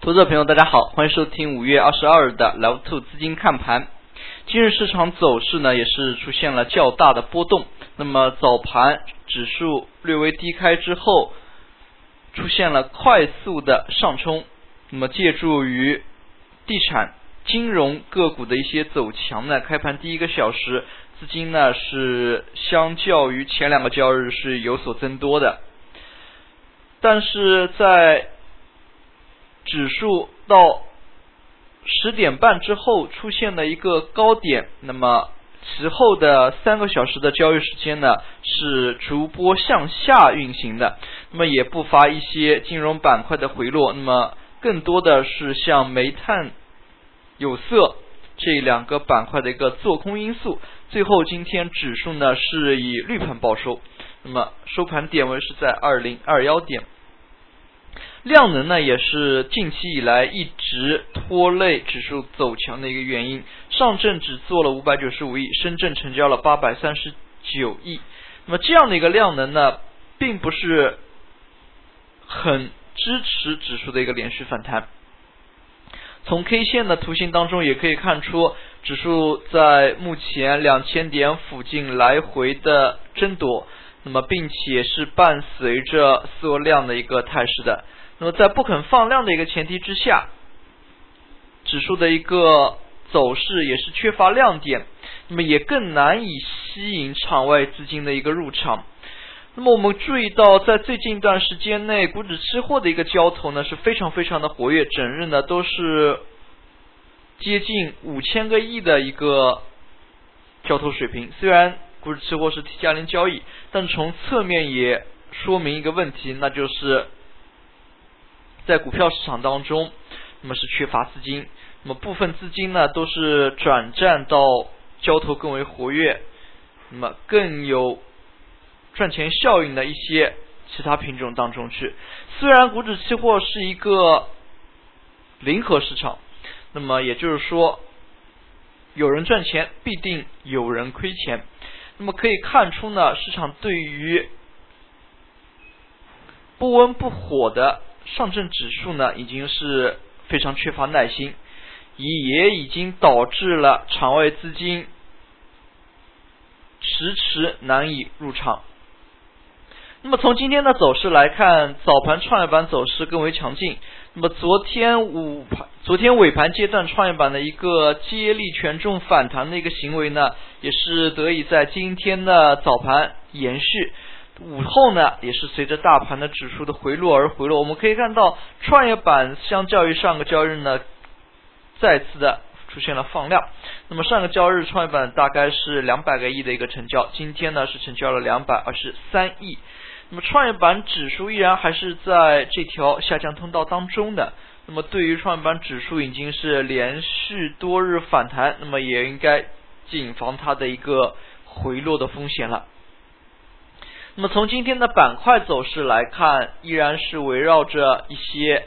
投资者朋友，大家好，欢迎收听五月二十二日的 Love Two 资金看盘。今日市场走势呢，也是出现了较大的波动。那么早盘指数略微低开之后，出现了快速的上冲。那么借助于地产、金融个股的一些走强呢，开盘第一个小时资金呢是相较于前两个交易日是有所增多的。但是在指数到十点半之后出现了一个高点，那么其后的三个小时的交易时间呢是逐波向下运行的，那么也不乏一些金融板块的回落，那么更多的是像煤炭、有色这两个板块的一个做空因素。最后今天指数呢是以绿盘报收，那么收盘点位是在二零二幺点。量能呢，也是近期以来一直拖累指数走强的一个原因。上证只做了五百九十五亿，深圳成交了八百三十九亿。那么这样的一个量能呢，并不是很支持指数的一个连续反弹。从 K 线的图形当中也可以看出，指数在目前两千点附近来回的争夺，那么并且是伴随着缩量的一个态势的。那么在不肯放量的一个前提之下，指数的一个走势也是缺乏亮点，那么也更难以吸引场外资金的一个入场。那么我们注意到，在最近一段时间内，股指期货的一个交投呢是非常非常的活跃，整日呢都是接近五千个亿的一个交投水平。虽然股指期货是 T 加零交易，但从侧面也说明一个问题，那就是。在股票市场当中，那么是缺乏资金，那么部分资金呢都是转战到交投更为活跃，那么更有赚钱效应的一些其他品种当中去。虽然股指期货是一个零和市场，那么也就是说，有人赚钱必定有人亏钱。那么可以看出呢，市场对于不温不火的。上证指数呢，已经是非常缺乏耐心，也已经导致了场外资金迟迟难以入场。那么从今天的走势来看，早盘创业板走势更为强劲。那么昨天午盘、昨天尾盘阶段创业板的一个接力权重反弹的一个行为呢，也是得以在今天的早盘延续。午后呢，也是随着大盘的指数的回落而回落。我们可以看到，创业板相较于上个交易日呢，再次的出现了放量。那么上个交易日创业板大概是两百个亿的一个成交，今天呢是成交了两百二十三亿。那么创业板指数依然还是在这条下降通道当中的。那么对于创业板指数已经是连续多日反弹，那么也应该谨防它的一个回落的风险了。那么从今天的板块走势来看，依然是围绕着一些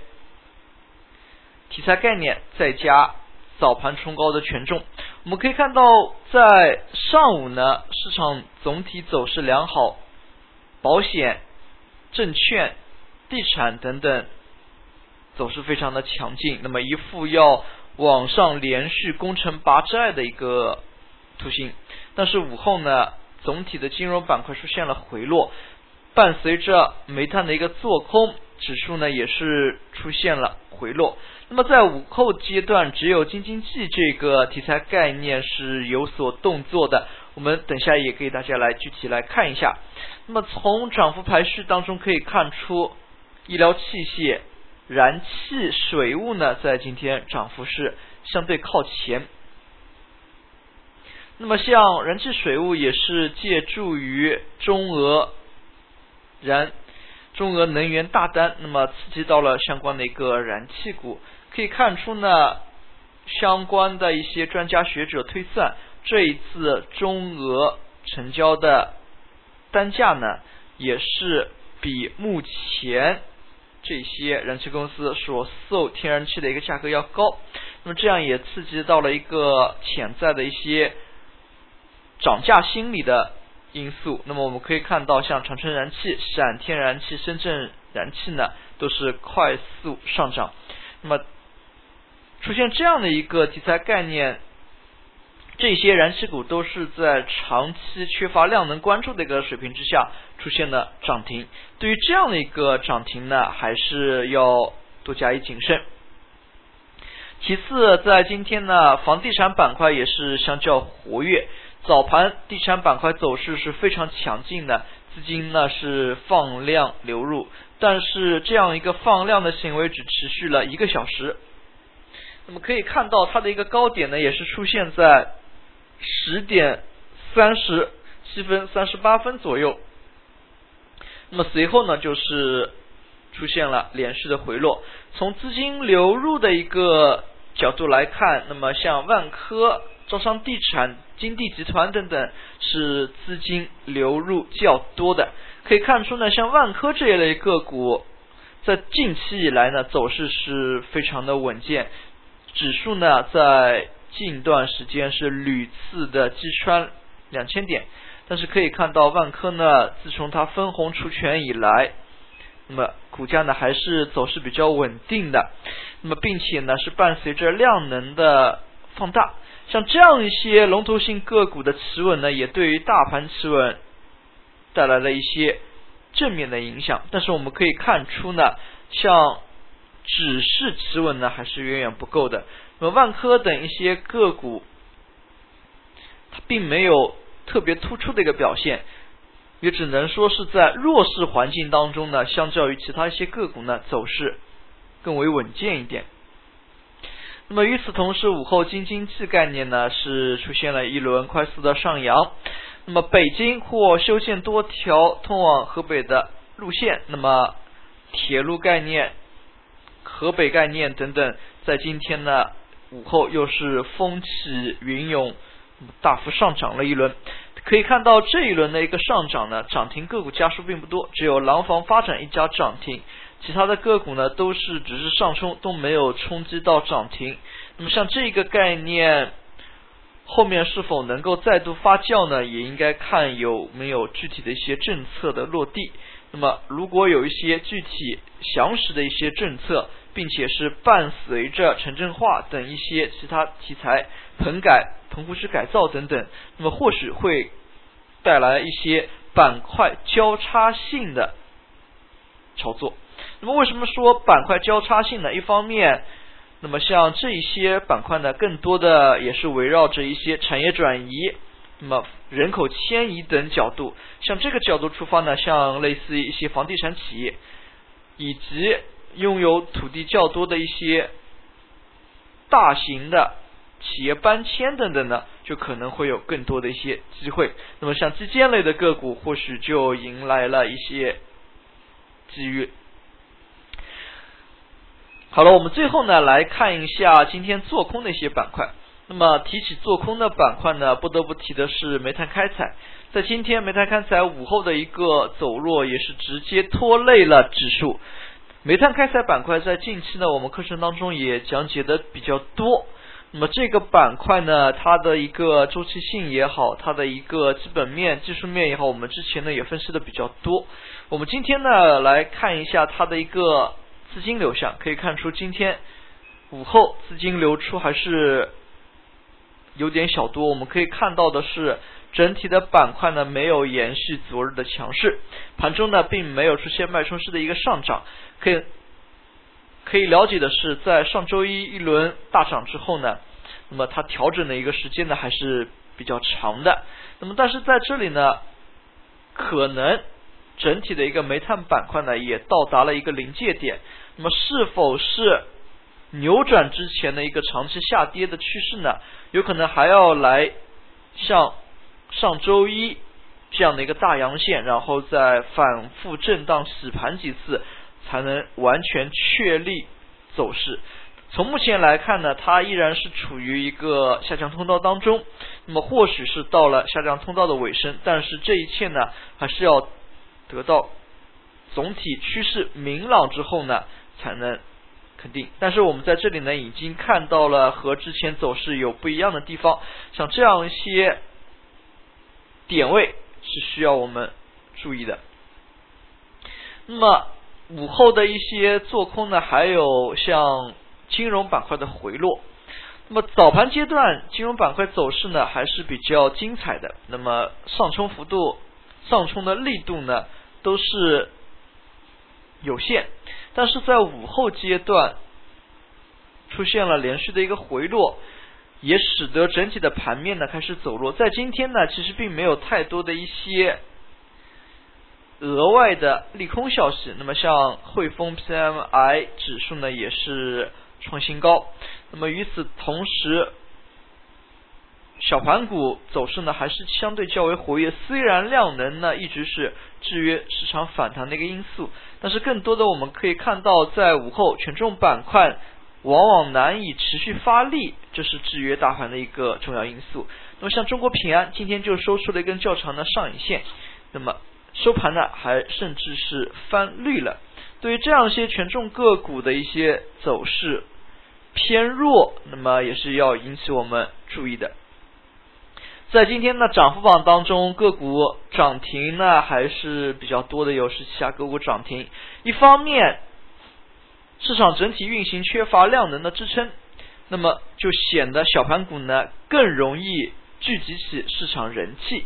题材概念，再加早盘冲高的权重。我们可以看到，在上午呢，市场总体走势良好，保险、证券、地产等等走势非常的强劲，那么一副要往上连续攻城拔寨的一个图形。但是午后呢？总体的金融板块出现了回落，伴随着煤炭的一个做空，指数呢也是出现了回落。那么在午后阶段，只有京津冀这个题材概念是有所动作的。我们等下也给大家来具体来看一下。那么从涨幅排序当中可以看出，医疗器械、燃气、水务呢在今天涨幅是相对靠前。那么像燃气水务也是借助于中俄燃中俄能源大单，那么刺激到了相关的一个燃气股。可以看出呢，相关的一些专家学者推算，这一次中俄成交的单价呢，也是比目前这些燃气公司所售天然气的一个价格要高。那么这样也刺激到了一个潜在的一些。涨价心理的因素，那么我们可以看到，像长春燃气、陕天然气、深圳燃气呢，都是快速上涨。那么出现这样的一个题材概念，这些燃气股都是在长期缺乏量能关注的一个水平之下出现了涨停。对于这样的一个涨停呢，还是要多加以谨慎。其次，在今天呢，房地产板块也是相较活跃。早盘地产板块走势是非常强劲的，资金呢是放量流入，但是这样一个放量的行为只持续了一个小时。那么可以看到，它的一个高点呢，也是出现在十点三十七分、三十八分左右。那么随后呢，就是出现了连续的回落。从资金流入的一个角度来看，那么像万科、招商地产、金地集团等等是资金流入较多的。可以看出呢，像万科这一类个股，在近期以来呢走势是非常的稳健，指数呢在近段时间是屡次的击穿两千点。但是可以看到，万科呢自从它分红除权以来，那么股价呢还是走势比较稳定的。那么并且呢是伴随着量能的放大，像这样一些龙头性个股的企稳呢，也对于大盘企稳带来了一些正面的影响。但是我们可以看出呢，像只是企稳呢还是远远不够的。那么万科等一些个股，它并没有特别突出的一个表现，也只能说是在弱势环境当中呢，相较于其他一些个股呢走势。更为稳健一点。那么与此同时，午后京津冀概念呢是出现了一轮快速的上扬。那么北京或修建多条通往河北的路线，那么铁路概念、河北概念等等，在今天呢午后又是风起云涌，大幅上涨了一轮。可以看到这一轮的一个上涨呢，涨停个股家数并不多，只有廊坊发展一家涨停。其他的个股呢，都是只是上冲，都没有冲击到涨停。那么像这个概念，后面是否能够再度发酵呢？也应该看有没有具体的一些政策的落地。那么如果有一些具体详实的一些政策，并且是伴随着城镇化等一些其他题材、棚改、棚户区改造等等，那么或许会带来一些板块交叉性的炒作。那么为什么说板块交叉性呢？一方面，那么像这一些板块呢，更多的也是围绕着一些产业转移、那么人口迁移等角度。像这个角度出发呢，像类似一些房地产企业，以及拥有土地较多的一些大型的企业搬迁等等呢，就可能会有更多的一些机会。那么像基建类的个股，或许就迎来了一些机遇。好了，我们最后呢来看一下今天做空的一些板块。那么提起做空的板块呢，不得不提的是煤炭开采。在今天煤炭开采午后的一个走弱，也是直接拖累了指数。煤炭开采板块在近期呢，我们课程当中也讲解的比较多。那么这个板块呢，它的一个周期性也好，它的一个基本面、技术面也好，我们之前呢也分析的比较多。我们今天呢来看一下它的一个。资金流向可以看出，今天午后资金流出还是有点小多。我们可以看到的是，整体的板块呢没有延续昨日的强势，盘中呢并没有出现脉冲式的一个上涨。可以可以了解的是，在上周一一轮大涨之后呢，那么它调整的一个时间呢还是比较长的。那么但是在这里呢，可能整体的一个煤炭板块呢也到达了一个临界点。那么是否是扭转之前的一个长期下跌的趋势呢？有可能还要来像上周一这样的一个大阳线，然后再反复震荡洗盘几次，才能完全确立走势。从目前来看呢，它依然是处于一个下降通道当中。那么或许是到了下降通道的尾声，但是这一切呢，还是要得到总体趋势明朗之后呢。才能肯定，但是我们在这里呢，已经看到了和之前走势有不一样的地方，像这样一些点位是需要我们注意的。那么午后的一些做空呢，还有像金融板块的回落。那么早盘阶段金融板块走势呢还是比较精彩的，那么上冲幅度、上冲的力度呢都是有限，但是在午后阶段出现了连续的一个回落，也使得整体的盘面呢开始走弱。在今天呢，其实并没有太多的一些额外的利空消息，那么像汇丰 PMI 指数呢也是。创新高，那么与此同时，小盘股走势呢还是相对较为活跃。虽然量能呢一直是制约市场反弹的一个因素，但是更多的我们可以看到，在午后权重板块往往难以持续发力，这是制约大盘的一个重要因素。那么像中国平安今天就收出了一根较长的上影线，那么收盘呢还甚至是翻绿了。对于这样一些权重个股的一些走势。偏弱，那么也是要引起我们注意的。在今天的涨幅榜当中，个股涨停呢还是比较多的，有十七家个股涨停。一方面，市场整体运行缺乏量能的支撑，那么就显得小盘股呢更容易聚集起市场人气。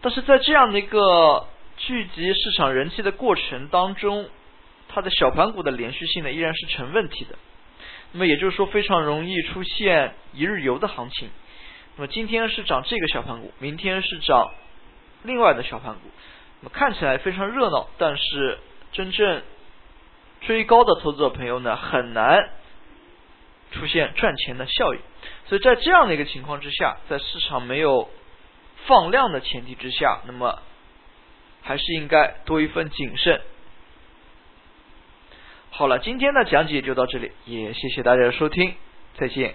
但是在这样的一个聚集市场人气的过程当中，它的小盘股的连续性呢依然是成问题的。那么也就是说，非常容易出现一日游的行情。那么今天是涨这个小盘股，明天是涨另外的小盘股。那么看起来非常热闹，但是真正追高的投资者朋友呢，很难出现赚钱的效应。所以在这样的一个情况之下，在市场没有放量的前提之下，那么还是应该多一份谨慎。好了，今天的讲解就到这里，也谢谢大家的收听，再见。